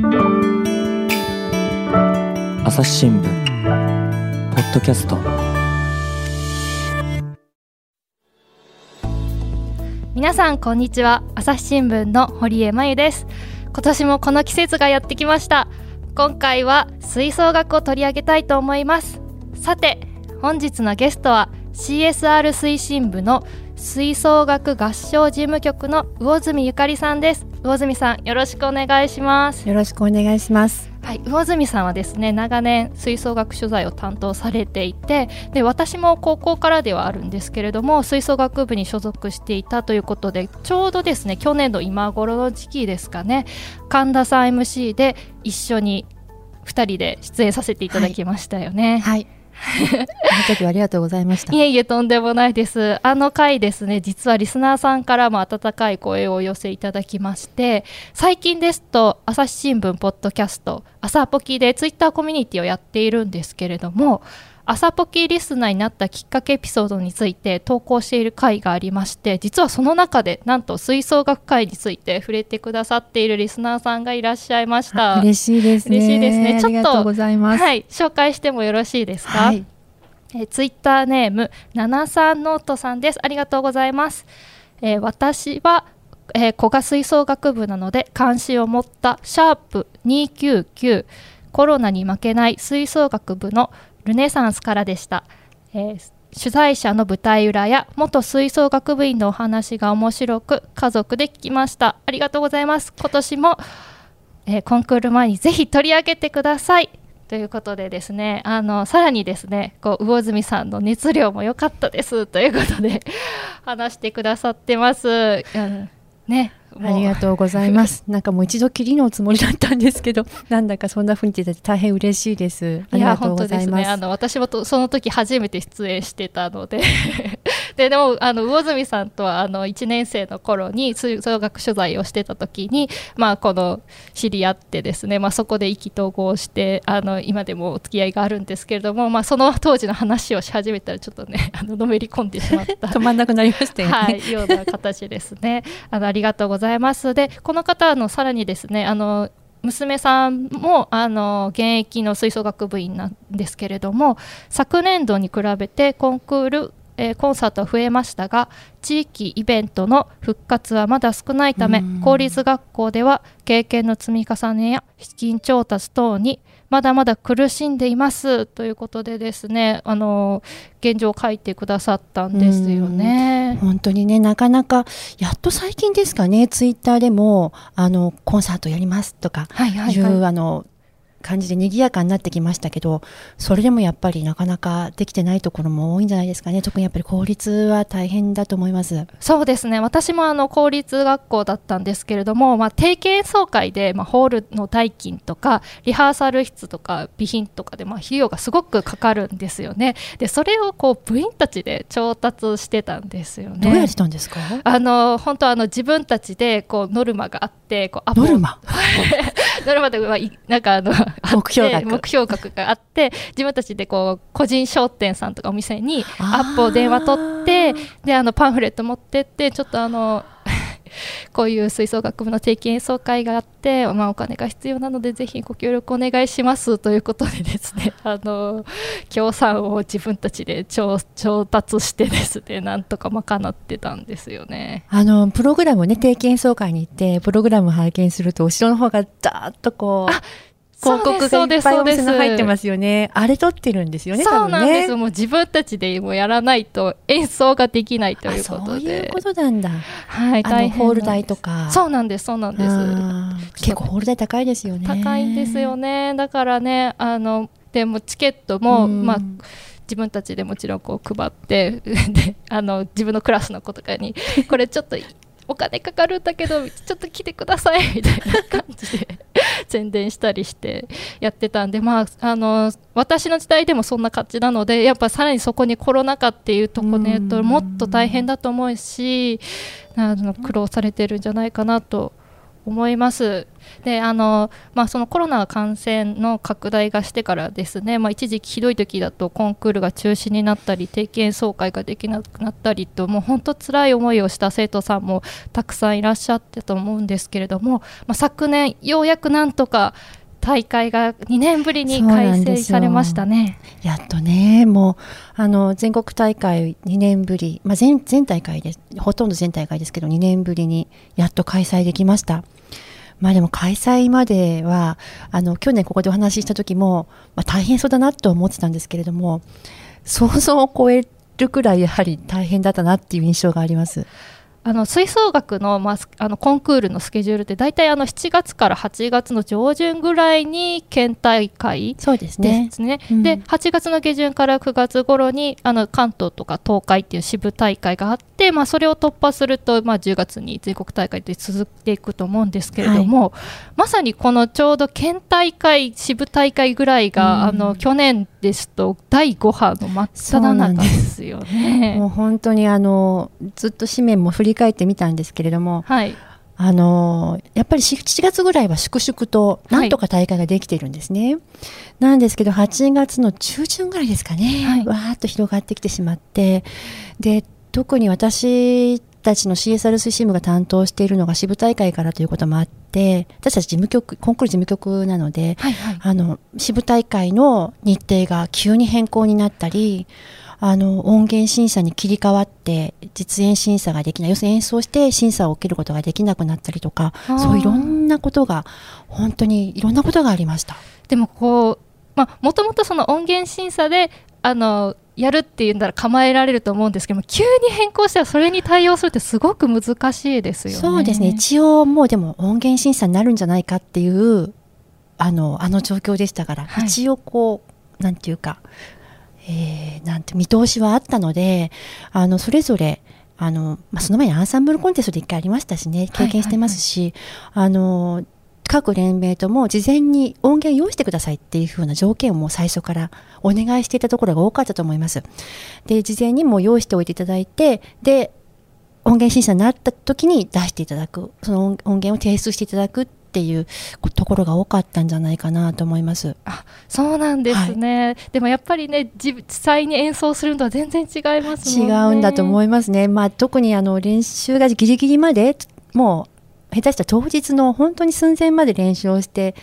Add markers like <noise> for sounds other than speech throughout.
朝日新聞ポッドキャスト。皆さんこんにちは。朝日新聞の堀江真由です。今年もこの季節がやってきました。今回は吹奏楽を取り上げたいと思います。さて本日のゲストは CSR 推進部の吹奏楽合唱事務局の魚住ゆかりさんです。魚住さんよろしくお願いします。よろしくお願いします。はい魚住さんはですね長年吹奏楽取材を担当されていてで私も高校からではあるんですけれども吹奏楽部に所属していたということでちょうどですね去年の今頃の時期ですかね神田さん MC で一緒に2人で出演させていただきましたよね。はい、はい時はありがとうございました。いえいえ、とんでもないです。あの回ですね、実はリスナーさんからも温かい声をお寄せいただきまして、最近ですと、朝日新聞ポッドキャスト、朝ポキでツイッターコミュニティをやっているんですけれども、朝ポキリスナーになったきっかけエピソードについて投稿している回がありまして実はその中でなんと吹奏楽回について触れてくださっているリスナーさんがいらっしゃいました。嬉しいですね。嬉しいですね。ちょっとはい紹介してもよろしいですか、はい、えツイッターネーム七三ノートさんです。ありがとうございます、えー、私はえー、子が吹奏楽部なので関心を持ったシャープ299コロナに負けない吹奏楽部のルネサンスからでした、えー、取材者の舞台裏や元吹奏楽部員のお話が面白く家族で聞きました。ありがとうございます。今年も、えー、コンクール前にぜひ取り上げてください。ということでですねあのさらにですねこう魚住さんの熱量も良かったです。ということで話してくださってます、うん、ね。ありがとうございます。<laughs> なんかもう一度きりのつもりだったんですけど、<laughs> なんだかそんなふうに言って大変嬉しいです。ありがとうございます。ね、あの私もとその時初めて出演してたのでででもあの魚住さんとはあの1年生の頃に吹奏楽取材をしてた時に、まあ、この知り合ってですね、まあ、そこで意気投合してあの今でもお付き合いがあるんですけれども、まあ、その当時の話をし始めたらちょっとね <laughs> あののめり込んでしまった。<laughs> 止まんなくなりましたよね、はい、ような形ですね。あ <laughs> のありがとうございます。でこの方のさらにですねあの娘さんもあの現役の吹奏楽部員なんですけれども昨年度に比べてコンクールえー、コンサートは増えましたが地域イベントの復活はまだ少ないため公立学校では経験の積み重ねや資金調達等にまだまだ苦しんでいますということでですねあの現状を書いてくださったんですよね。本当にねなかなかやっと最近ですかねツイッターでもあのコンサートやりますとかいう、はいはい。はい、あの感じで賑やかになってきましたけどそれでもやっぱりなかなかできてないところも多いんじゃないですかね。特にやっぱり公立は大変だと思います。そうですね。私もあの公立学校だったんですけれども、まあ、定期演奏会で、まあ、ホールの代金とかリハーサル室とか備品とかで、まあ、費用がすごくかかるんですよね。でそれをこう部員たちで調達してたんですよね。どうやってたんですか？あの本当あの自分たちでこうノルマがあってこうノルマ？<laughs> ノルマでなんかあの <laughs> 目標額。目標額があって自分たちでこう個人商店さんとかお店にアップを電話取ってであのパンフレット持ってってちょっとあのこういう吹奏楽部の定期演奏会があって、まあ、お金が必要なのでぜひご協力お願いしますということでですね <laughs> あの協賛を自分たちで調達してですねなんとか賄ってたんですよね。あのプログラムね定期演奏会に行ってプログラム拝見すると後ろの方がざーっとこう広告がいっぱいお店の入ってますよね。あれ撮ってるんですよね。そうなんです。ね、もう自分たちでもやらないと演奏ができないということで。そういうことなんだ。はい。大変ホール代とか。そうなんです。そうなんです。結構ホール代高いですよね。高いんですよね。だからね、あのでもチケットもまあ。自分たちでもちろんこう配って <laughs> であの自分のクラスの子とかにこれちょっとお金かかるんだけどちょっと来てくださいみたいな感じで <laughs> 宣伝したりしてやってたんで、まあ、あの私の時代でもそんな感じなのでやっぱさらにそこにコロナ禍っていうとこねもっと大変だと思うしあの苦労されてるんじゃないかなと思います。であのまあ、そのコロナ感染の拡大がしてからですね、まあ、一時期ひどい時だとコンクールが中止になったり定期演奏会ができなくなったりともう本当辛い思いをした生徒さんもたくさんいらっしゃってと思うんですけれども、まあ、昨年ようやくなんとか大会が2年ぶりに開催されましたね。やっとね、もうあの全国大会2年ぶり、まあ全、全大会です、ほとんど全大会ですけど、2年ぶりにやっと開催できました。まあでも開催までは、あの去年ここでお話しした時も、まあ、大変そうだなと思ってたんですけれども、想像を超えるくらいやはり大変だったなっていう印象があります。あの吹奏楽の,、まあ、あのコンクールのスケジュールって大体あの7月から8月の上旬ぐらいに県大会そうですね。ですね、うん、で8月の下旬から9月頃にあの関東とか東海っていう支部大会があって、まあ、それを突破すると、まあ、10月に全国大会で続いていくと思うんですけれども、はい、まさにこのちょうど県大会支部大会ぐらいが、うん、あの去年ですと第5波の真っ只中ですよね。もう本当にあのずっと紙面も振り返ってみたんですけれども、はい、あのやっぱり 7, 月ぐらいは粛々となんとか大会ができてるんですね、はい、なんですけど8月の中旬ぐらいですかね、はい、わーっと広がってきてしまってで特に私たちの CSR 推進部が担当しているのが支部大会からということもあって私たち事務局コンクール事務局なので、はいはい、あの支部大会の日程が急に変更になったりあの音源審査に切り替わって実演審査ができない。要するに演奏して審査を受けることができなくなったりとかそういろんなことが本当にいろんなことがありました。でもこうまあ、もともとその音源審査であのやるっていうんだら構えられると思うんですけども急に変更したらそれに対応するってすごく難しいですよね。そうですね。一応もうでも音源審査になるんじゃないかっていうあのあの状況でしたから、はい、一応こうなんていうかえー、なんて見通しはあったのであのそれぞれあの、まあ、その前にアンサンブルコンテストで1回ありましたしね経験してますし、あの各連盟とも事前に音源用意してくださいっていうふうな条件をもう最初からお願いしていたところが多かったと思います。で事前にも用意しておいていただいてで音源審査になった時に出していただくその音源を提出していただくっていうところが多かったんじゃないかなと思います。あそうなんですね、はい、でもやっぱりね実際に演奏するのとは全然違いますもんね。違うんだと思いますね。まあ、特にあの練習がギリギリまでもう下手した当日の本当に寸前まで練習をして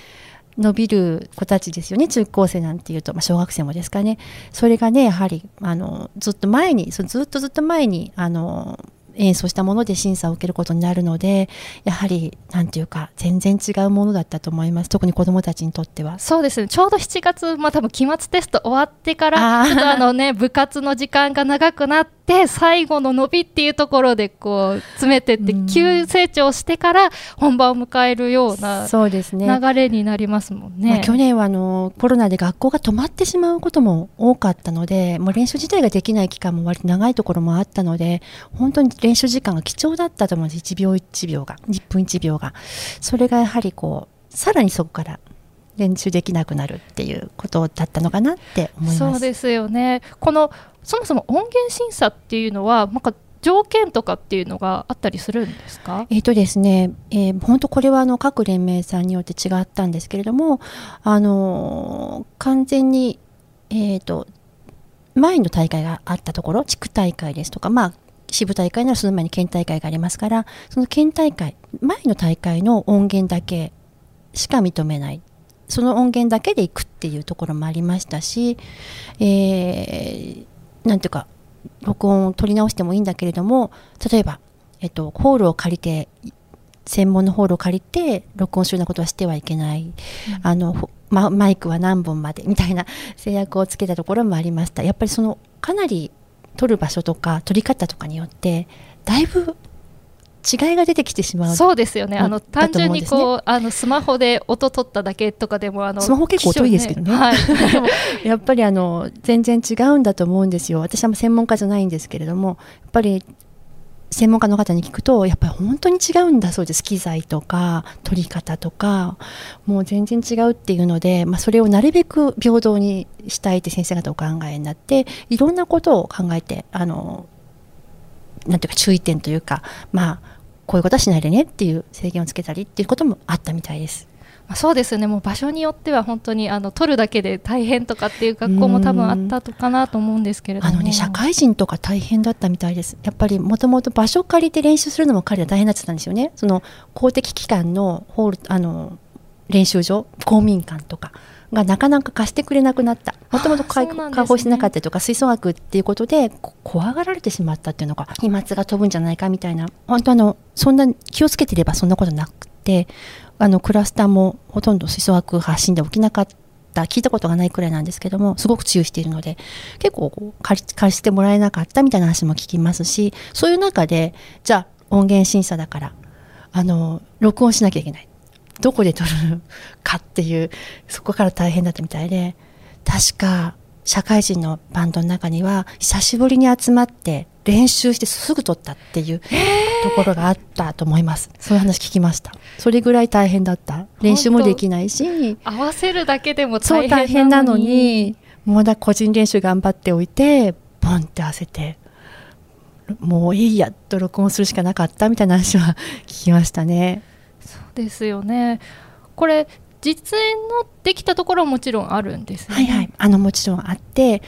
伸びる子たちですよね。中高生なんていうと、まあ、小学生もですかね。それがねやはりあのずっと前にずっとずっと前にあの演奏したもので審査を受けることになるのでやはりなんていうか全然違うものだったと思います。特に子どもたちにとっては。そうですね。ちょうど7月、まあ、多分期末テスト終わってからちょっとあの、ね、部活の時間が長くなって最後の伸びっていうところでこう詰めてって急成長してから本番を迎えるような流れになりますもんね。まあ、去年はあのコロナで学校が止まってしまうことも多かったのでもう練習自体ができない期間も割と長いところもあったので本当に練習時間が貴重だったと思うんです。1秒1秒が1分1秒が。それがやはりこうさらにそこから練習できなくなるっていうことだったのかなって思います。そうですよね。このそもそも音源審査っていうのはなんか条件とかっていうのがあったりするんですか？えっ、とですね、えー、本当これはあの各連盟さんによって違ったんですけれども、あのー、完全に、えーと前の大会があったところ地区大会ですとか、まあ、支部大会ならその前に県大会がありますからその県大会前の大会の音源だけしか認めないその音源だけでいくっていうところもありましたし、えー、なんていうか録音を取り直してもいいんだけれども例えば、えっと、ホールを借りて専門のホールを借りて録音するようなことはしてはいけない、うん、あのママイクは何本までみたいな制約をつけたところもありました。やっぱりそのかなり撮る場所とか撮り方とかによってだいぶ違いが出てきてしまうそうですよね。あの単純にこう、ね、あのスマホで音取っただけとかでもあのスマホ結構遠いですけどね、ね。はい、<laughs> やっぱりあの全然違うんだと思うんですよ。私は専門家じゃないんですけれどもやっぱり専門家の方に聞くとやっぱり本当に違うんだそうです。機材とか取り方とかもう全然違うっていうので、まあ、それをなるべく平等にしたいって先生方お考えになっていろんなことを考えてあのなんていうか注意点というかまあこういうことはしないでねっていう制限をつけたりっていうこともあったみたいです。まあ、そうですね。もう場所によっては本当にあの取るだけで大変とかっていう学校も多分あったとかなと思うんですけれども。あのね社会人とか大変だったみたいです。やっぱりもともと場所借りて練習するのも彼は大変だったんですよね。その公的機関のホールあの練習場公民館とかがなかなか貸してくれなくなった。もともと開放してなかったりとか吹奏楽っていうことで怖がられてしまったっていうのが飛沫が飛ぶんじゃないかみたいな。本当あのそんな気をつけてればそんなことなくてあのクラスターもほとんど吹奏楽発信で起きなかった。聞いたことがないくらいなんですけどもすごく注意しているので結構借り借りしてもらえなかったみたいな話も聞きますしそういう中でじゃあ音源審査だからあの録音しなきゃいけないどこで撮るかっていうそこから大変だったみたいで確か社会人のバンドの中には久しぶりに集まって練習してすぐ撮ったっていうところがあったと思います。そういう話聞きました。それぐらい大変だった。練習もできないし合わせるだけでも大変なのに。もうだ個人練習頑張っておいてボンって合わせてもういいやと録音するしかなかったみたいな話は聞きましたねですよね。これ実演のできたところはもちろんあるんです、ね、はいはい。あのもちろんあって。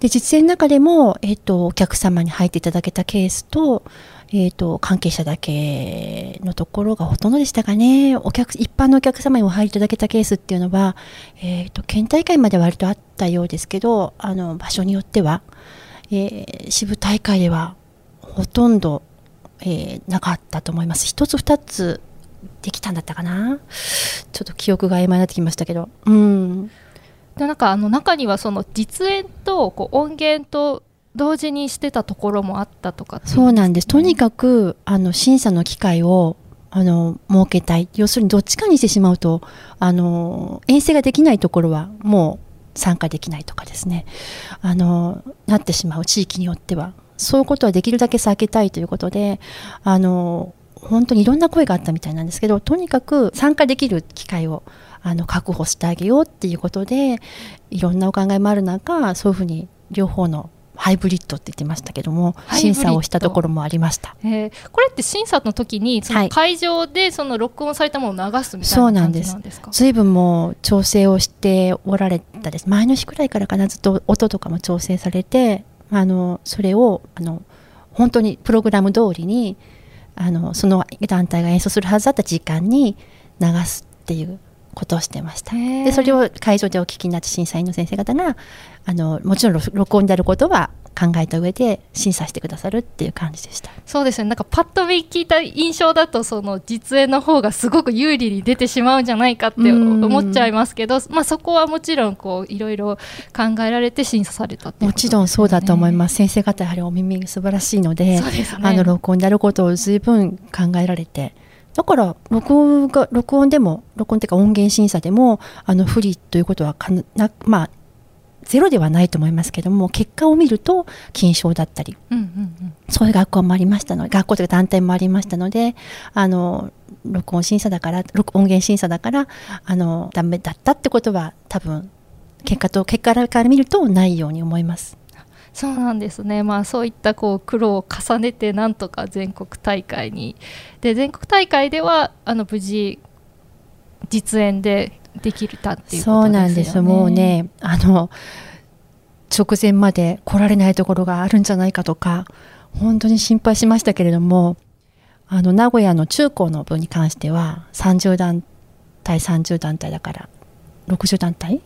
で実演の中でも、えーと、お客様に入っていただけたケースと,、えーと、関係者だけのところがほとんどでしたかね。お客一般のお客様にお入りいただけたケースっていうのは、えーと、県大会まで割とあったようですけどあの場所によっては、えー、支部大会ではほとんど、えー、なかったと思います。一つ二つできたんだったかな？ちょっと記憶が曖昧になってきましたけど。うん。でなんかあの中にはその実演とこう音源と同時にしてたところもあったとか、ね、そうなんです。とにかくあの審査の機会をあの設けたい。要するにどっちかにしてしまうとあの遠征ができないところはもう参加できないとかですね。あのなってしまう地域によっては。そういうことはできるだけ避けたいということであの本当にいろんな声があったみたいなんですけどとにかく参加できる機会をあの確保してあげようっていうことでいろんなお考えもある中そういうふうに両方のハイブリッドって言ってましたけども審査をしたところもありました、えー、これって審査の時にその会場でその録音されたものを流すみたいな感じなんですか、随分もう調整をしておられたです。前の日くらいからかなずっと音とかも調整されてあのそれをあの本当にプログラム通りにあのその団体が演奏するはずだった時間に流すっていうことをしてました。でそれを会場でお聞きになって審査員の先生方があのもちろん録音であることは考えた上で審査してくださるっていう感じでした。そうですね。なんかパッと見聞いた印象だとその実演の方がすごく有利に出てしまうんじゃないかって思っちゃいますけど、まあ、そこはもちろんこういろいろ考えられて審査された、ね、もちろんそうだと思います。先生方やはりお耳素晴らしいので、ね、あの録音であることを随分考えられて。だから録音が録音でも録音っていうか音源審査でもあの不利ということはかなまあゼロではないと思いますけども結果を見ると金賞だったり、うんうんうん、そういう学校もありましたので学校というか団体もありましたのであの録音審査だから音源審査だからあのダメだったってことは多分結果と結果から見るとないように思います。そうなんですね、まあ、そういったこう苦労を重ねてなんとか全国大会に。で全国大会ではあの無事実演でできたっていうことですよね。そうなんですもうねあの直前まで来られないところがあるんじゃないかとか本当に心配しましたけれどもあの名古屋の中高の部に関しては30団体30団体だから60団体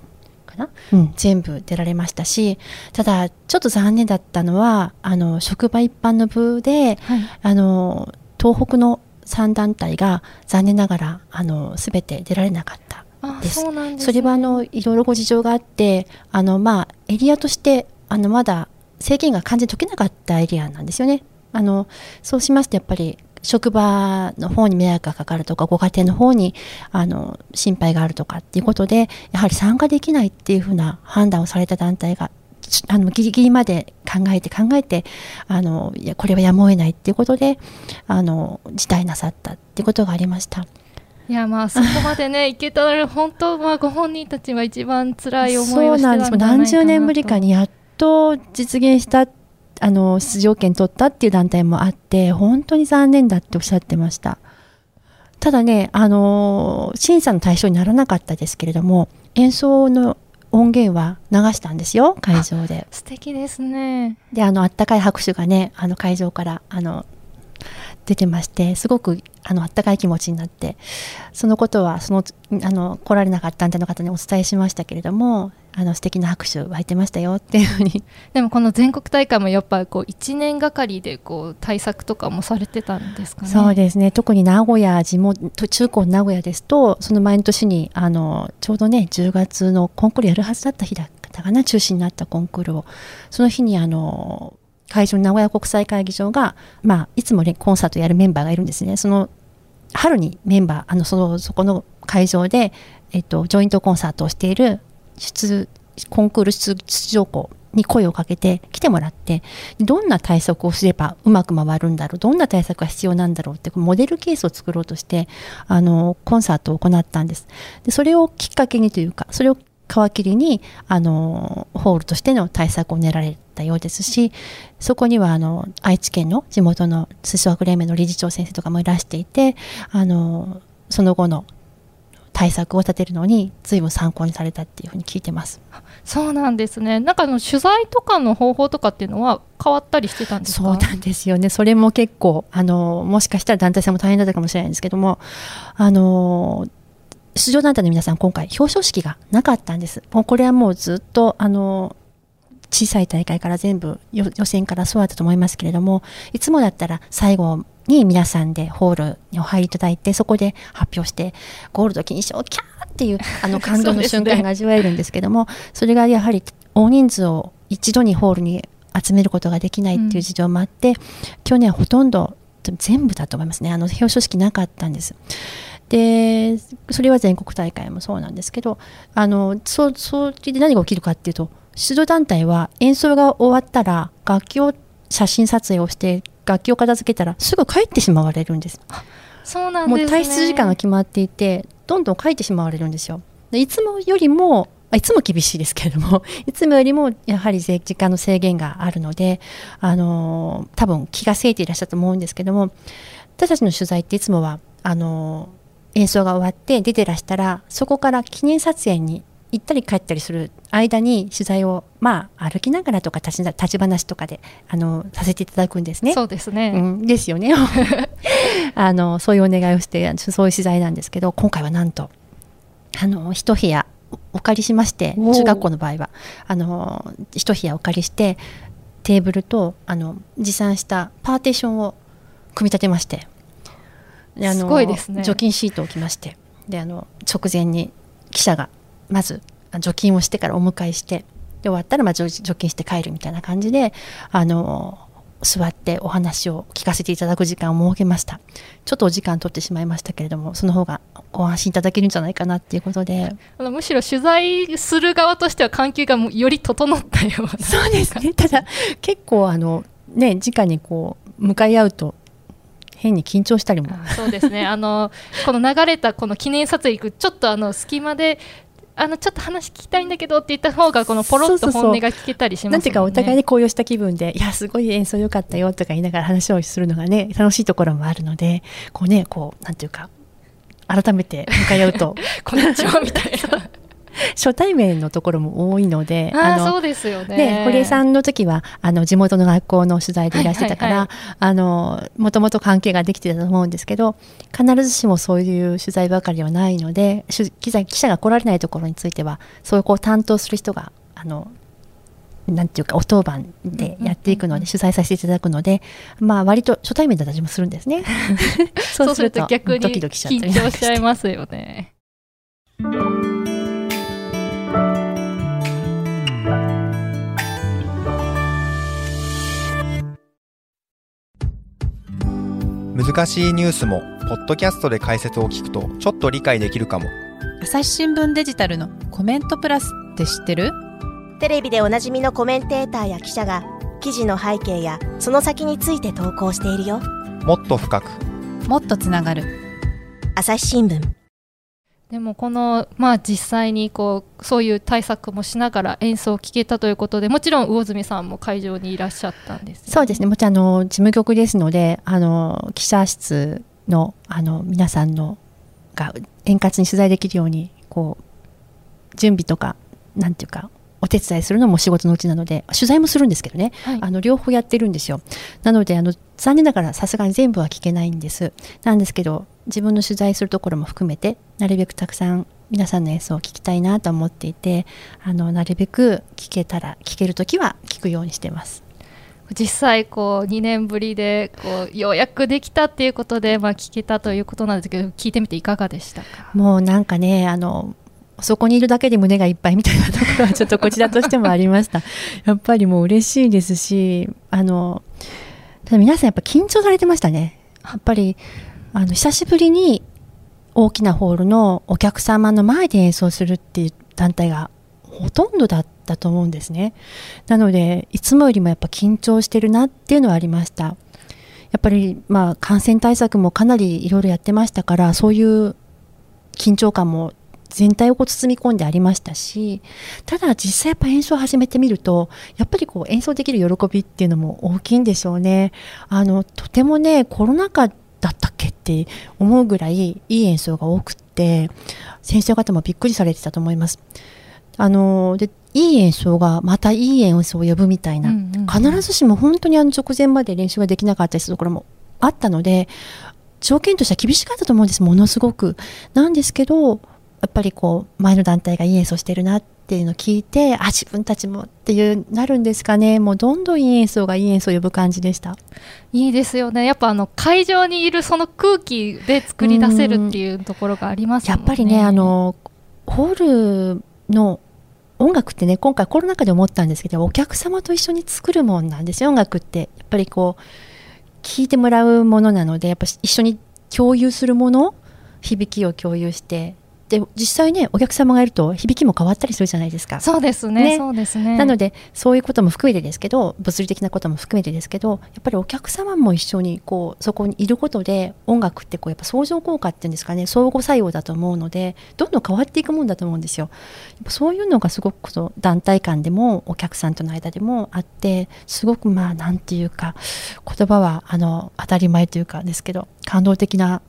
かな、うん、全部出られましたしただちょっと残念だったのはあの職場一般の部で、はい、あの東北の3団体が残念ながらあの全て出られなかったです。そ、ね、それはあのいろいろご事情があってあの、まあ、エリアとしてあのまだ制限が完全に解けなかったエリアなんですよね。あのそうしますとやっぱり職場の方に迷惑がかかるとかご家庭の方にあの心配があるとかっていうことでやはり参加できないっていうふうな判断をされた団体があのギリギリまで考えて考えてあのいやこれはやむを得ないっていうことであの辞退なさったっていうことがありました。いやまあそこまでね <laughs> いけたら本当はご本人たちは一番辛い思いをしてたんじゃないかなと。何十年ぶりかにやっと実現したあの出場権取ったっていう団体もあって本当に残念だっておっしゃってました。ただねあの審査の対象にならなかったですけれども演奏の音源は流したんですよ会場で。素敵ですね。であのあったかい拍手がねあの会場からあの出てましてすごくあのあったかい気持ちになってそのことはそのあの来られなかったんでの方にお伝えしましたけれどもあの素敵な拍手湧いてましたよっていうふうに。<laughs> でもこの全国大会もやっぱこう1年がかりでこう対策とかもされてたんですかね？そうですね。特に名古屋地元中高名古屋ですとその前の年にあのちょうどね10月のコンクールやるはずだった日だったかな中止になったコンクールをその日にあの会場名古屋国際会議場が、まあ、いつも、ね、コンサートやるメンバーがいるんですね。その春にメンバーあのそのそこの会場で、えっと、ジョイントコンサートをしている出コンクール出場校に声をかけて来てもらってどんな対策をすればうまく回るんだろうどんな対策が必要なんだろうってモデルケースを作ろうとしてあのコンサートを行ったんです。でそれをきっかけにというかそれを皮切りにあのホールとしての対策を練られたようですしそこにはあの愛知県の地元の吹奏楽連盟の理事長先生とかもいらしていてあのその後の対策を立てるのに随分参考にされたっていうふうに聞いてます。そうなんですね。なんかの取材とかの方法とかっていうのは変わったりしてたんですか？そうなんですよね。それも結構あのもしかしたら団体さんも大変だったかもしれないんですけどもあの出場団体の皆さん、今回、表彰式がなかったんです。もうこれはもうずっと、あの、小さい大会から全部予選からそうだったと思いますけれども、いつもだったら最後に皆さんでホールにお入りいただいて、そこで発表して、ゴールド金賞キャーっていうあの <laughs> 感動の瞬間が味わえるんですけども、それがやはり大人数を一度にホールに集めることができないっていう事情もあって、うん、去年ほとんど全部だと思いますね。あの表彰式なかったんですでそれは全国大会もそうなんですけどあのそそれで何が起きるかっていうと出場団体は演奏が終わったら楽器を写真撮影をして楽器を片付けたらすぐ帰ってしまわれるんです。そうなんです、ね、もう退出時間が決まっていてどんどん帰ってしまわれるんですよ。でいつもよりもいつも厳しいですけれども <laughs> いつもよりもやはり時間の制限があるのであの多分気がせいていらっしゃると思うんですけども私たちの取材っていつもはあの演奏が終わって出てらしたらそこから記念撮影に行ったり帰ったりする間に取材をまあ歩きながらとか立ち立ち話とかであのさせていただくんですね。そうですね、うん、ですよね。<laughs> あのそういうお願いをしてそういう取材なんですけど今回はなんとあの一部屋お借りしまして中学校の場合はあの一部屋お借りしてテーブルとあの持参したパーテーションを組み立てましてであのすごいですね。除菌シートを置きましてであの直前に記者がまず除菌をしてからお迎えしてで終わったらまあ除菌して帰るみたいな感じであの座ってお話を聞かせていただく時間を設けました。ちょっとお時間取ってしまいましたけれどもその方がご安心いただけるんじゃないかなっていうことで。あのむしろ取材する側としては環境がより整ったような。そうですね。ただ結構あのね直にこう向かい合うと変に緊張したりも。そうですね。<laughs> あのこの流れたこの記念撮影行くちょっとあの隙間であのちょっと話聞きたいんだけどって言った方がこのポロッと本音が聞けたりします、ね、なんていうかお互いに高揚した気分でいやすごい演奏良かったよとか言いながら話をするのがね <laughs> 楽しいところもあるのでこうねこうなんていうか改めて向かい合うと。<laughs> こんにちはみたいな <laughs> 初対面のところも多いのであのそうですよねね堀江さんの時はあの地元の学校の取材でいらしてたから、あのもともと関係ができてたと思うんですけど必ずしもそういう取材ばかりではないので記者記者が来られないところについてはそういうこう担当する人があのなんていうかお当番でやっていくので、取材させていただくので、まあ割と初対面だったりもするんですね。<laughs> そうすると逆に緊張しちゃいますよね。難しいニュースもポッドキャストで解説を聞くとちょっと理解できるかも。朝日新聞デジタルのコメントプラスって知ってる？テレビでおなじみのコメンテーターや記者が記事の背景やその先について投稿しているよ。もっと深く。もっとつながる。朝日新聞でもこの、まあ、実際にこうそういう対策もしながら演奏を聴けたということでもちろん魚住さんも会場にいらっしゃったんです、ね、そうですね。もちろんあの事務局ですのであの記者室のあの皆さんのが円滑に取材できるようにこう準備とかなんていうかお手伝いするのも仕事のうちなので取材もするんですけどね、はい、あの両方やってるんですよ。なのであの残念ながらさすがに全部は聞けないんです。なんですけど自分の取材するところも含めてなるべくたくさん皆さんの演奏を聞きたいなと思っていてあのなるべく聞けたら聞ける時は聞くようにしてます。実際こう2年ぶりでこうようやくできたっていうことで、まあ、聞けたということなんですけど聞いてみていかがでしたか？もうなんかねあのそこにいるだけで胸がいっぱいみたいなところは <laughs> ちょっとこちらとしてもありました。やっぱりもう嬉しいですしあのただ皆さんやっぱ緊張されてましたね。やっぱりあの久しぶりに大きなホールのお客様の前で演奏するっていう団体がほとんどだったと思うんですね。なのでいつもよりもやっぱ緊張してるなっていうのはありました。やっぱりまあ感染対策もかなりいろいろやってましたからそういう緊張感も全体をこう包み込んでありましたしただ実際やっぱ演奏を始めてみるとやっぱりこう演奏できる喜びっていうのも大きいんでしょうね。あのとてもねコロナ禍だったっけって思うぐらいいい演奏が多くって先生方もびっくりされてたと思います。あのでいい演奏がまたいい演奏を呼ぶみたいな、必ずしも本当にあの直前まで練習ができなかったりするところもあったので条件としては厳しかったと思うんですものすごく。なんですけどやっぱりこう前の団体がいい演奏してるなっていうのを聞いてあ自分たちもっていうなるんですかね。もうどんどんいい演奏がいい演奏を呼ぶ感じでした。いいですよね。やっぱあの会場にいるその空気で作り出せるっていうところがあります、ね、やっぱりねあのホールの音楽ってね今回コロナ禍で思ったんですけどお客様と一緒に作るもんなんですよ音楽って。やっぱりこう聴いてもらうものなのでやっぱ一緒に共有するもの響きを共有してで実際ねお客様がいると響きも変わったりするじゃないですか。そうですね、ね、そうですね。なのでそういうことも含めてですけど物理的なことも含めてですけどやっぱりお客様も一緒にこうそこにいることで音楽ってこうやっぱ相乗効果っていうんですかね相互作用だと思うのでどんどん変わっていくもんだと思うんですよ。やっぱそういうのがすごくそ団体間でもお客さんとの間でもあってすごくまあなんていうか言葉はあの当たり前というかですけど感動的な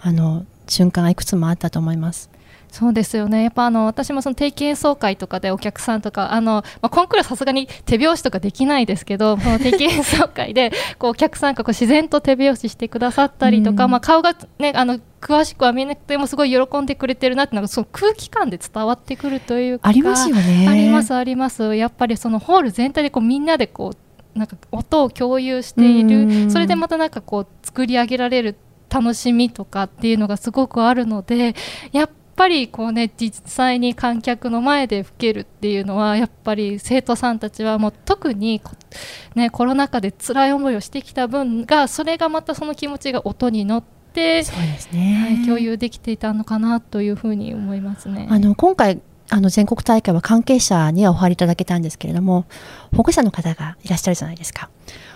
あの瞬間がいくつもあったと思います。そうですよね。やっぱあの私もその定期演奏会とかでお客さんとかあの、まあ、コンクールはさすがに手拍子とかできないですけど <laughs> その定期演奏会でこうお客さんがこう自然と手拍子してくださったりとか、うん、まあ、顔が、ね、あの詳しくは見えなくてもすごい喜んでくれてるなってのがその空気感で伝わってくるというか。ありますよね。ありますあります。やっぱりそのホール全体でこうみんなでこうなんか音を共有している。それでまたなんかこう作り上げられる楽しみとかっていうのがすごくあるのでやっぱりこうね実際に観客の前で吹けるっていうのはやっぱり生徒さんたちはもう特にねコロナ禍で辛い思いをしてきた分がそれがまたその気持ちが音に乗ってそうですね、はい、共有できていたのかなというふうに思いますね。あの今回あの全国大会は関係者にはお入りいただけたんですけれども保護者の方がいらっしゃるじゃないですか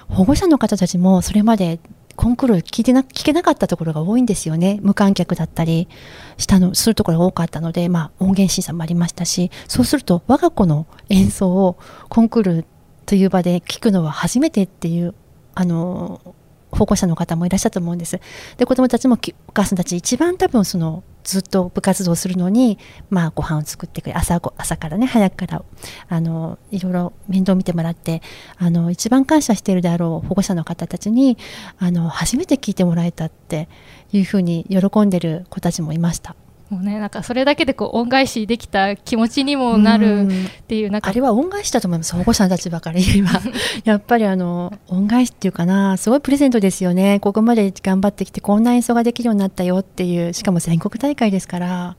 保護者の方たちもそれまでコンクール聞いてな聞けなかったところが多いんですよね無観客だったりしたのするところが多かったので、まあ、音源審査もありましたしそうすると我が子の演奏をコンクールという場で聞くのは初めてっていうあの保護者の方もいらっしゃると思うんです。で子どもたちもお母さんたち一番多分そのずっと部活動するのに、まあ、ご飯を作ってくれ朝朝からね早くからあのいろいろ面倒見てもらってあの一番感謝しているであろう保護者の方たちにあの初めて聞いてもらえたっていうふうに喜んでる子たちもいました。もうねなんかそれだけでこう恩返しできた気持ちにもなるっていうなんかあれは恩返しだと思います保護者の立場から言えばやっぱりあの恩返しっていうかなすごいプレゼントですよね。ここまで頑張ってきてこんな演奏ができるようになったよっていうしかも全国大会ですから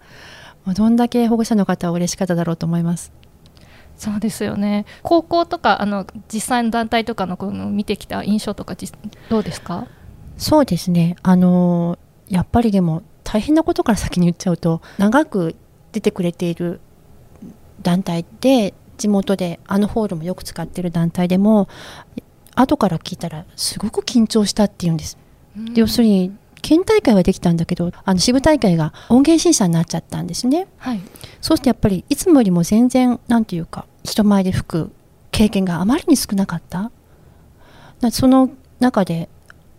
どんだけ保護者の方は嬉しかっただろうと思います。そうですよね。高校とかあの実際の団体とかのこの見てきた印象とかどうですか？そうですね。あのやっぱりでも大変なことから先に言っちゃうと長く出てくれている団体で地元であのホールもよく使ってる団体でも後から聞いたらすごく緊張したっていうんです。要するに県大会はできたんだけどあの支部大会が音源審査になっちゃったんですね、はい、そうしてやっぱりいつもよりも全然なんていうか人前で吹く経験があまりに少なかった。その中で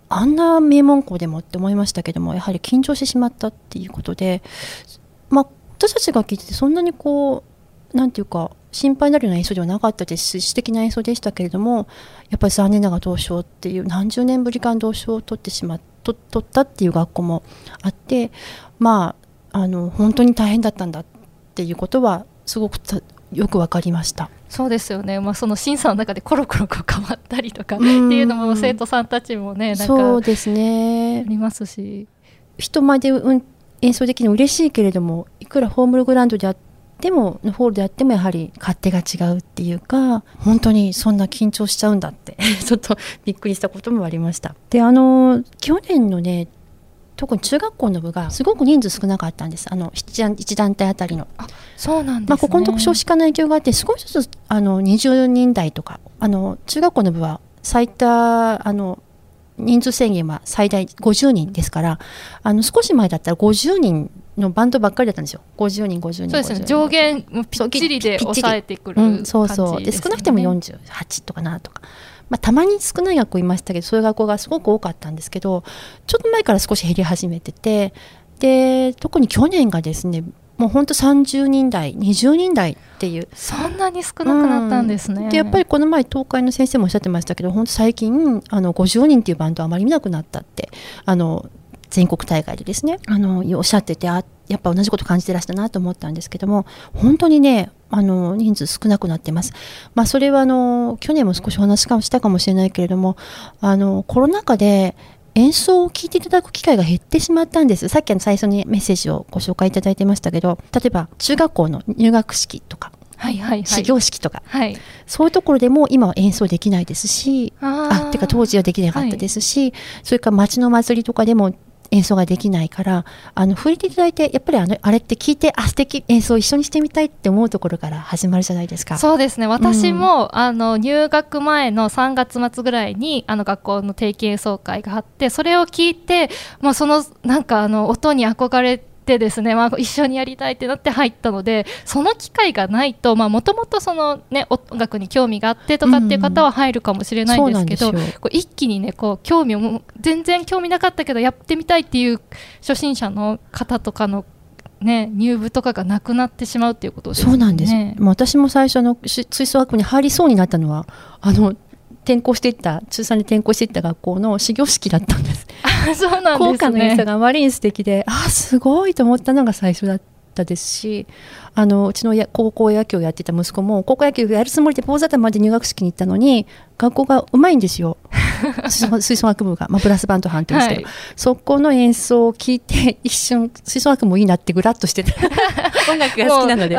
あんな名門校でもって思いましたけどもやはり緊張してしまったっていうことでまあ私たちが聞いててそんなにこうなんていうか心配になるような演奏ではなかったですし素敵な演奏でしたけれどもやっぱり残念ながら同賞っていう何十年ぶりか同賞を取ってしまと取ったっていう学校もあってまああの本当に大変だったんだっていうことはすごくよく分かりました。そうですよね、まあ、その審査の中でコロコロ変わったりとかっていうのも生徒さんたちもねなんかそうですね。ありますし。人前で、うん、演奏できるの嬉しいけれどもいくらホームグラウンドであってもホールであってもやはり勝手が違うっていうか本当にそんな緊張しちゃうんだって <laughs> ちょっとびっくりしたこともありました。であの去年のね特に中学校の部がすごく人数少なかったんです。あの1団体あたりの。そうなん、ね、まあ、ここのとこ少子化の影響があって少しずつあの20人台とかあの中学校の部は最多あの人数制限は最大50人ですからあの少し前だったら50人のバンドばっかりだったんですよ。50人50人そうですね。上限ぴっちりで抑えてくる、うん、そうそう。で少なくても48とかなとかまあ、たまに少ない学校いましたけどそういう学校がすごく多かったんですけどちょっと前から少し減り始めててで特に去年がですねもうほんと30人台20人台っていう。そんなに少なくなったんですね、うん、でやっぱりこの前東海の先生もおっしゃってましたけど本当最近あの50人っていうバンドあまり見なくなったってあの全国大会でですねあのおっしゃっててあやっぱ同じこと感じてらしたなと思ったんですけども本当にねあの人数少なくなってます。まあ、それはあの去年も少しお話かしたかもしれないけれどもあのコロナ禍で演奏を聴いていただく機会が減ってしまったんです。さっきの最初にメッセージをご紹介いただいてましたけど例えば中学校の入学式とかはいはいはい、始業式とか、はい、そういうところでも今は演奏できないですしあってか当時はできなかったですし、はい、それから町の祭りとかでも演奏ができないからあの触れていただいてやっぱりあのあれって聞いてあ素敵演奏一緒にしてみたいって思うところから始まるじゃないですか。そうですね。私も、うん、あの入学前の3月末ぐらいにあの学校の定期演奏会があってそれを聞いて、まあ、そのなんかあの音に憧れてってですね、まあ、一緒にやりたいってなって入ったのでその機会がないともともとその、ね、音楽に興味があってとかっていう方は入るかもしれないんですけど、うん、こう一気にねこう興味を全然興味なかったけどやってみたいっていう初心者の方とかのね、入部とかがなくなってしまうっていうことです、ね、そうなんです。私も最初の吹奏楽部に入りそうになったのはあの転校していった中3で転校していった学校の始業式だったんです。<laughs> そうなんです、ね、校歌の演奏があまりに素敵であすごいと思ったのが最初だったですしあのうちのや高校野球をやってた息子も高校野球やるつもりで坊主頭で入学式に行ったのに学校がうまいんですよ。<laughs> 吹奏楽部が、まあ、ブラスバンド判定ですけど、はい、そこの演奏を聞いて一瞬吹奏楽もいいなってぐらっとしてた。<laughs> 音楽が好きなので。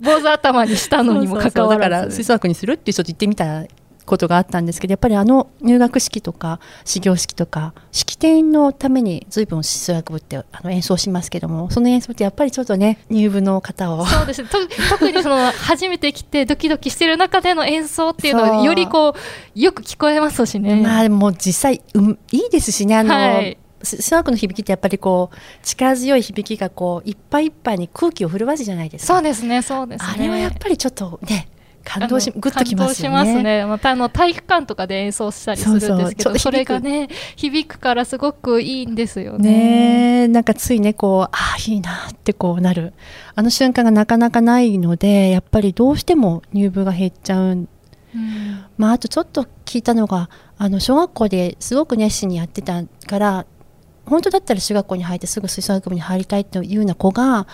坊主頭にしたのにもかかわらず。だから吹奏楽にするってちょっと言ってみたことがあったんですけどやっぱりあの入学式とか始業式とか式典のために随分吹奏楽部ってあの演奏しますけどもその演奏ってやっぱりちょっとね入部の方を。そうです。特にその初めて来てドキドキしてる中での演奏っていうのはよりこうよく聞こえますしね。まあでも実際、うん、いいですしねあの、はい。スワークの響きってやっぱりこう力強い響きがこういっぱいいっぱいに空気を震わすじゃないですか。そうですね、そうですね。あれはやっぱりちょっとね感動しグッときますよね。ねまたあの体育館とかで演奏したりするんですけどそれがね響くからすごくいいんですよね。ねなんかついねこうああいいなってこうなるあの瞬間がなかなかないのでやっぱりどうしても入部が減っちゃう。うんまあ、あとちょっと聞いたのがあの小学校ですごく熱心にやってたから本当だったら中学校に入ってすぐ吹奏楽部に入りたいというような子が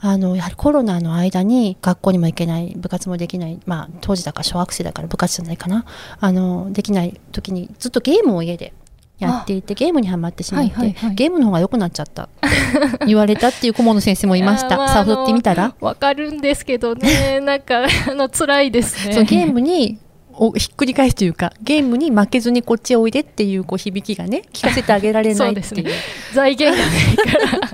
あのやはりコロナの間に学校にも行けない部活もできない、まあ、当時だから小学生だから部活じゃないかなあのできない時にずっとゲームを家でやっていてゲームにはまってしまって、はいはいはい、ゲームの方が良くなっちゃったって言われたっていう顧問の先生もいました。<laughs> さあ、振ってみたら？わかるんですけどね、なんかあの辛いですね。そうゲームにをひっくり返すというかゲームに負けずにこっちへおいでっていうこう響きがね <laughs> 聞かせてあげられないっていう。ね、財源がないから。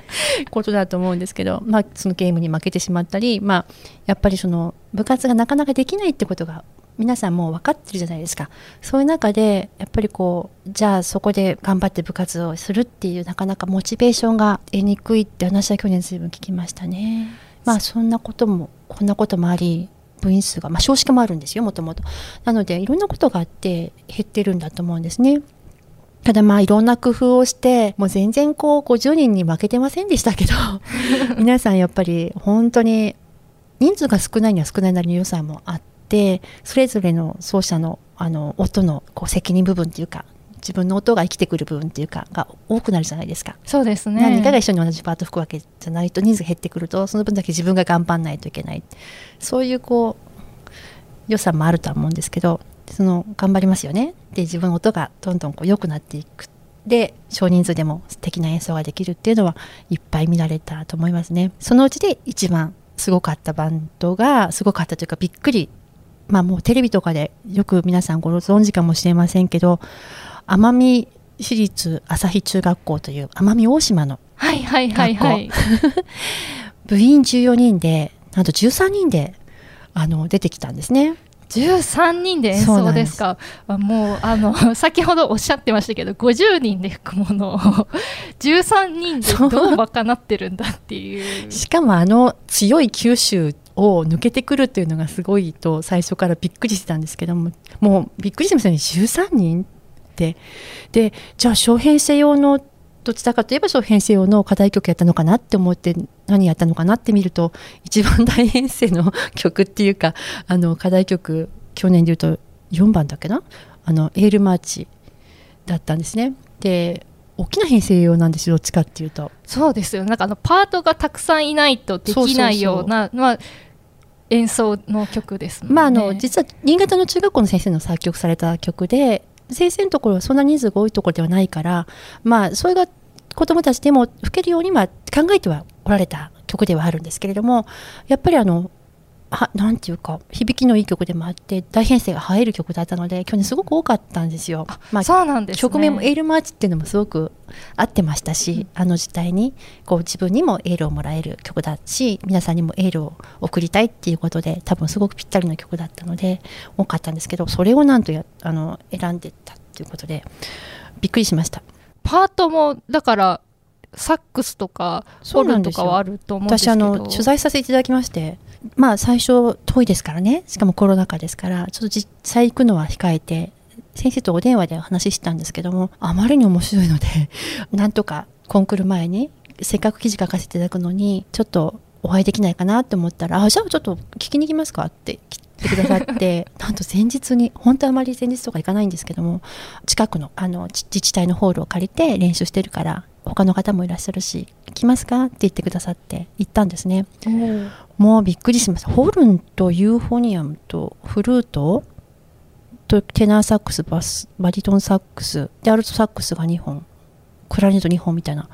ことだと思うんですけど、まあ、そのゲームに負けてしまったり、まあ、やっぱりその部活がなかなかできないってことが皆さんもう分かってるじゃないですか。そういう中でやっぱりこうじゃあそこで頑張って部活をするっていうなかなかモチベーションが得にくいって話は去年随分聞きましたね。まあそんなこともこんなこともあり部員数が、まあ、少子化もあるんですよもともと。なのでいろんなことがあって減ってるんだと思うんですね。ただまあいろんな工夫をしてもう全然こう50人に負けてませんでしたけど <laughs> 皆さんやっぱり本当に人数が少ないには少ないなりの良さもあってそれぞれの奏者のあの音のこう責任部分っていうか自分の音が生きてくる部分っていうかが多くなるじゃないですか。そうですね。何かが一緒に同じパート吹くわけじゃないと人数減ってくるとその分だけ自分が頑張んないといけない。そういうこう良さもあるとは思うんですけどその頑張りますよね。で自分の音がどんどんこう良くなっていく。で少人数でも素敵な演奏ができるっていうのはいっぱい見られたと思いますね。そのうちで一番すごかったバンドがすごかったというかびっくり。まあもうテレビとかでよく皆さんご存知かもしれませんけど奄美市立朝日中学校という奄美大島のはいはいはいはい。部員14人でなんと13人であの出てきたんですね。13人で？演奏です。か。もうあの <laughs> 先ほどおっしゃってましたけど50人で吹くものを <laughs> 13人でどう賄ってるんだっていう。しかもあの強い九州を抜けてくるっていうのがすごいと最初からびっくりしてたんですけどももうびっくりしましたね。13人って。でじゃあ小編成用のどちらかといえば小編成用の課題曲やったのかなって思って何やったのかなって見ると一番大編成の曲っていうかあの課題曲去年でいうと4番だっけな？あのエールマーチだったんですね。で大きな編成用なんですよどっちかっていうと。そうですよ。なんかあのパートがたくさんいないとできないようなまあ、演奏の曲です、ね、まああの実は新潟の中学校の先生の作曲された曲で先生のところはそんな人数が多いところではないからまあそれが子どもたちでも吹けるようには考えてはおられた曲ではあるんですけれどもやっぱりあのはなんていうか響きのいい曲でもあって大編成が映える曲だったので去年すごく多かったんですよ。まあ、そうなんです、ね、曲名も「エールマーチ」っていうのもすごく合ってましたし、うん、あの時代にこう自分にもエールをもらえる曲だし皆さんにもエールを送りたいっていうことで多分すごくぴったりな曲だったので多かったんですけどそれをなんとやあの選んでたっていうことでびっくりしました。パートもだからサックスとかホルンとかはあると思うんですけど私あの取材させていただきましてまあ最初遠いですからね。しかもコロナ禍ですからちょっと実際行くのは控えて先生とお電話でお話ししたんですけどもあまりに面白いので <laughs> なんとかコンクール前にせっかく記事書かせていただくのにちょっとお会いできないかなと思ったら「あじゃあちょっと聞きに行きますか」って来てくださって <laughs> なんと前日に本当はあまり前日とか行かないんですけども近くのあの自治体のホールを借りて練習してるから他の方もいらっしゃるし来ますか？って言ってくださって行ったんですね。もうびっくりしました。ホルンとユーフォニアムとフルートとテナーサックスバスバリトンサックスでアルトサックスが2本クラリネット2本みたいな。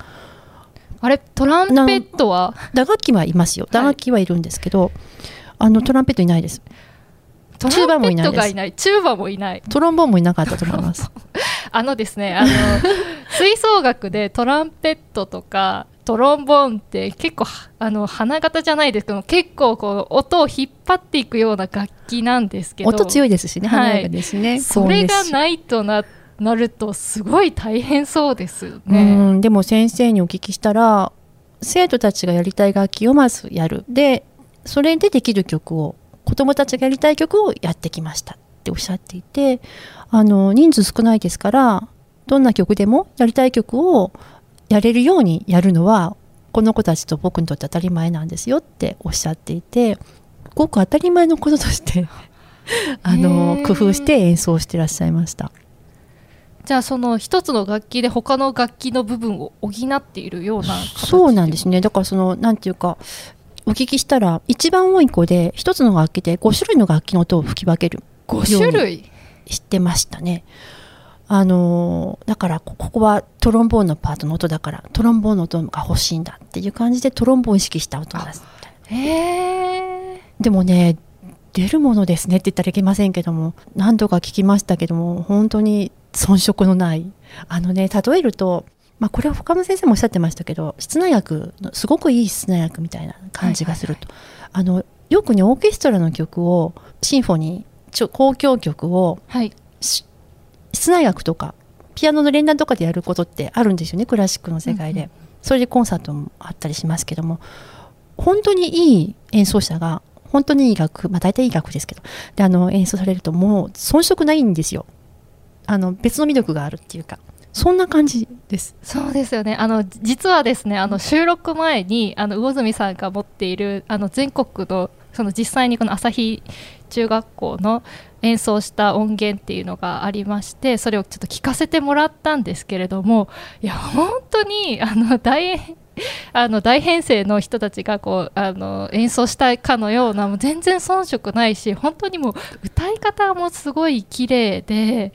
あれトランペットは？打楽器はいますよ。打楽器はいるんですけど、はい、あのトランペットいないです。トランペットがいない。チューバもいない。トロンボーンもいなかったと思います。<laughs> あのですねあの吹奏楽でトランペットとかトロンボーンって結構あの花形じゃないですけど結構こう音を引っ張っていくような楽器なんですけど音強いですしね華やかですね、はい、それがないとななるとすごい大変そうですね。でも先生にお聞きしたら生徒たちがやりたい楽器をまずやる。でそれでできる曲を子どもたちがやりたい曲をやってきましたっておっしゃっていてあの人数少ないですからどんな曲でもやりたい曲をやれるようにやるのはこの子たちと僕にとって当たり前なんですよっておっしゃっていてごく当たり前のこととして <laughs> あの工夫して演奏してらっしゃいました。じゃあその一つの楽器で他の楽器の部分を補っているようなそうなんですね。だからそのなんていうかお聞きしたら一番多い子で一つの楽器で5種類の楽器の音を吹き分ける5種類？知ってましたねあのだからここはトロンボーンのパートの音だからトロンボーンの音が欲しいんだっていう感じでトロンボーン意識した音ですへえでもね出るものですねって言ったらいけませんけども何度か聞きましたけども本当に遜色のない。あのね例えるとまあ、これは他の先生もおっしゃってましたけど室内楽のすごくいい室内楽みたいな感じがすると、あのよくねオーケストラの曲をシンフォニー交響曲を、はい、室内楽とかピアノの連弾とかでやることってあるんですよねクラシックの世界で、うんうん、それでコンサートもあったりしますけども本当にいい演奏者が本当にいい楽、まあ、大体いい楽ですけどであの演奏されるともう遜色ないんですよあの別の魅力があるっていうかそんな感じです。そうですよね。あの実はですね、あの収録前にあの魚住さんが持っているあの全国のその実際にこの朝日中学校の演奏した音源っていうのがありましてそれをちょっと聞かせてもらったんですけれどもいや本当にあの大 <laughs> あの大編成の人たちがこうあの演奏したいかのようなもう全然遜色ないし本当にもう歌い方もすごい綺麗で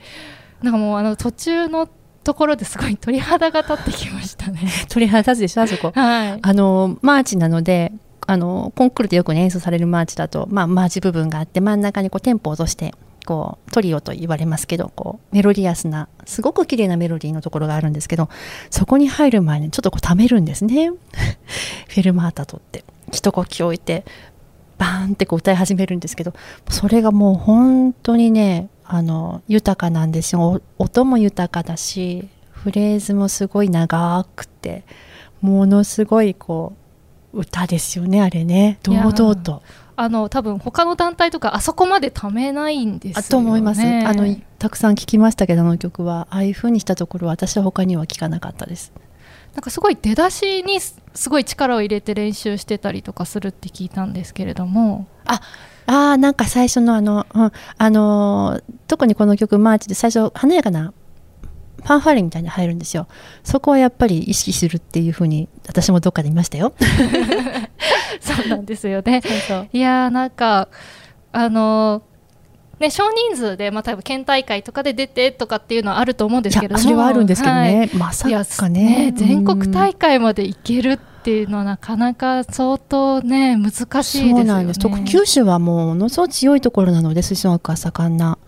なんかもうあの途中のところですごい <laughs> 鳥肌が立ってきましたね。鳥肌立つでしょあそこ。はい。あのマーチなのであのコンクールでよく、ね、演奏されるマーチだと、まあ、マーチ部分があって真ん中にこうテンポを落としてこうトリオと言われますけどこうメロディアスなすごく綺麗なメロディーのところがあるんですけどそこに入る前にちょっとこう溜めるんですね。<laughs> フェルマータとって一呼吸置いてバーンってこう歌い始めるんですけどそれがもう本当にねあの豊かなんですよ。音も豊かだしフレーズもすごい長くてものすごいこう歌ですよねあれね。堂々と。あの多分他の団体とかあそこまでためないんですよ、ね、と思います。あのたくさん聞きましたけどあの曲は。ああいう風にしたところ私は他には聞かなかったです。なんかすごい出だしにすごい力を入れて練習してたりとかするって聞いたんですけれども。ああなんか最初のあの、うん、あの特にこの曲マーチで最初華やかなファンファーレみたいに入るんですよ。そこはやっぱり意識するっていうふうに私もどっかで見ましたよ。<laughs> <laughs> そうなんですよね。いやーなんかあのね、少人数で、まあ、例えば県大会とかで出てとかっていうのはあると思うんですけれども。それはあるんですけどね、はい、まさかね、ね、全国大会まで行けるっていうのはなかなか相当ね難しいですよね。そうなんです。九州はものすごく強いところなので吹奏楽が盛んな。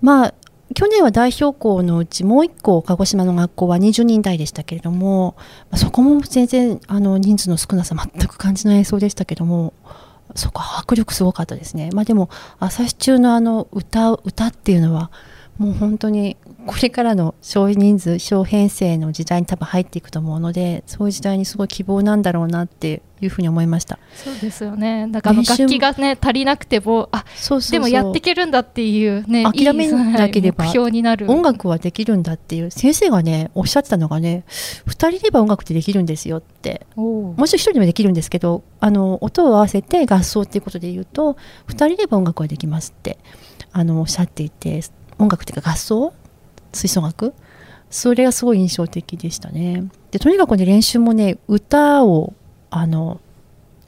まあ去年は代表校のうちもう1校鹿児島の学校は20人台でしたけれども、まあ、そこも全然あの人数の少なさ全く感じない演奏でしたけどもそこは迫力すごかったですね。まあ、でも朝日中のあの歌歌っていうのはもう本当にこれからの少人数小編成の時代に多分入っていくと思うのでそういう時代にすごい希望なんだろうなっていうふうに思いました。そうですよね。だから楽器がね足りなくてもあそうそうでもやっていけるんだっていうね諦めなければ標になる。音楽はできるんだっていう先生がねおっしゃってたのがね2人いれば音楽ってできるんですよって。もちろん1人でもできるんですけどあの音を合わせて合奏っていうことで言うと2人いれば音楽はできますってあのおっしゃっていて音楽っていうか合奏吹奏楽？それがすごい印象的でしたね。でとにかくね練習もね歌をあの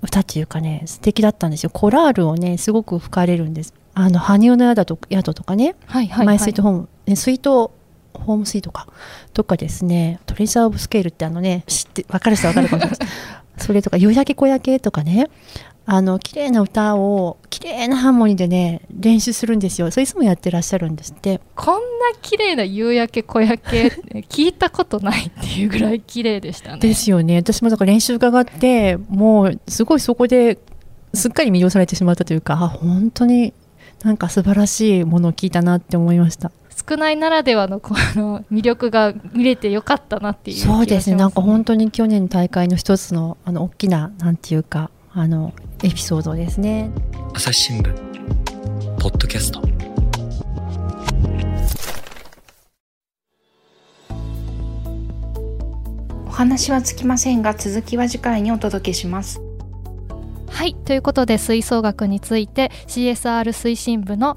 歌っていうかね素敵だったんですよ。コラールをねすごく吹かれるんです。あの羽生の宿と宿とかね、はいはいはい、マイスイートホーム、ね、スイートホームスイートかとかですねトレジャー・オブ・スケールってあのね知って分かる人は分かるかもしれない。<laughs> それとか「夕焼け小焼け」とかねあの綺麗な歌を綺麗なハーモニーでね練習するんですよ。それいつもやってらっしゃるんですって。こんな綺麗な夕焼け小焼け聞いたことないっていうぐらい綺麗でしたね。ですよね。私もだから練習伺ってもうすごいそこですっかり魅了されてしまったというかあ本当になんか素晴らしいものを聞いたなって思いました。少ないならではのこの魅力が見れてよかったなっていう、ね、そうですね。なんか本当に去年の大会の一つのあの大きななんていうかあのエピソードですね。朝日新聞。ポッドキャスト。お話はつきませんが続きは次回にお届けします。はいということで吹奏楽について CSR 推進部の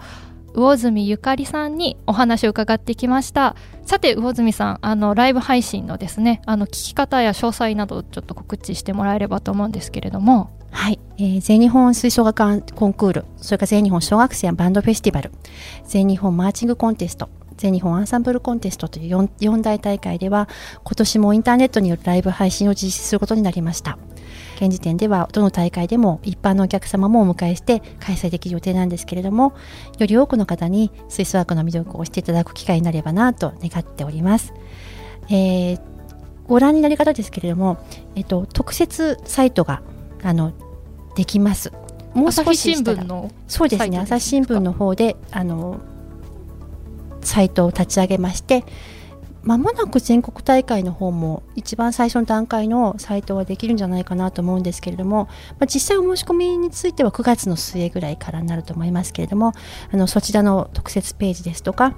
魚住ゆかりさんにお話を伺ってきました。さて魚住さんあのライブ配信のですねあの聞き方や詳細などちょっと告知してもらえればと思うんですけれどもはい、えー、全日本吹奏楽コンクールそれから全日本小学生バンドフェスティバル。全日本マーチングコンテスト全日本アンサンブルコンテストという 4, 4大大会では今年もインターネットによるライブ配信を実施することになりました。現時点ではどの大会でも一般のお客様もお迎えして開催できる予定なんですけれどもより多くの方に吹奏楽の魅力を知っていただく機会になればなと願っております。えー、ご覧になり方ですけれども、えっと、特設サイトがあのできます。もう少し新聞のそうですね。朝日新聞の方であのサイトを立ち上げましてまもなく全国大会の方も一番最初の段階のサイトはできるんじゃないかなと思うんですけれども、まあ、実際お申し込みについては9月の末ぐらいからになると思いますけれどもあのそちらの特設ページですとか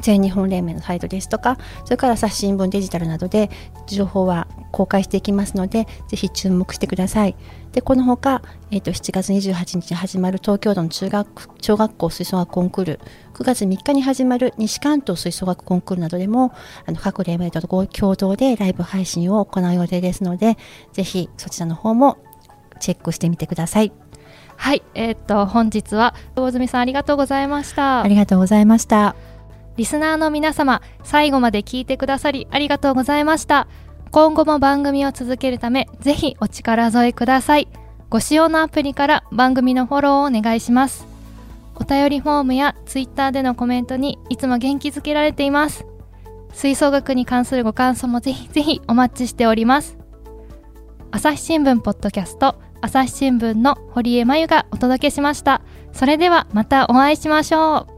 全日本連盟のサイトですとかそれから朝日新聞デジタルなどで情報は公開していきますのでぜひ注目してください。でこのほか、えーと、7月28日に始まる東京都の中学小学校吹奏楽コンクール9月3日に始まる西関東吹奏楽コンクールなどでもあの各連盟と共同でライブ配信を行う予定ですのでぜひそちらの方もチェックしてみてください。はい、えっ、ー、と本日は大住さんありがとうございました。ありがとうございましたリスナーの皆様、最後まで聞いてくださりありがとうございました。今後も番組を続けるため、ぜひお力添えください。ご使用のアプリから番組のフォローをお願いします。お便りフォームやツイッターでのコメントにいつも元気づけられています。吹奏楽に関するご感想もぜひぜひお待ちしております。朝日新聞ポッドキャスト、朝日新聞の堀江真由がお届けしました。それではまたお会いしましょう。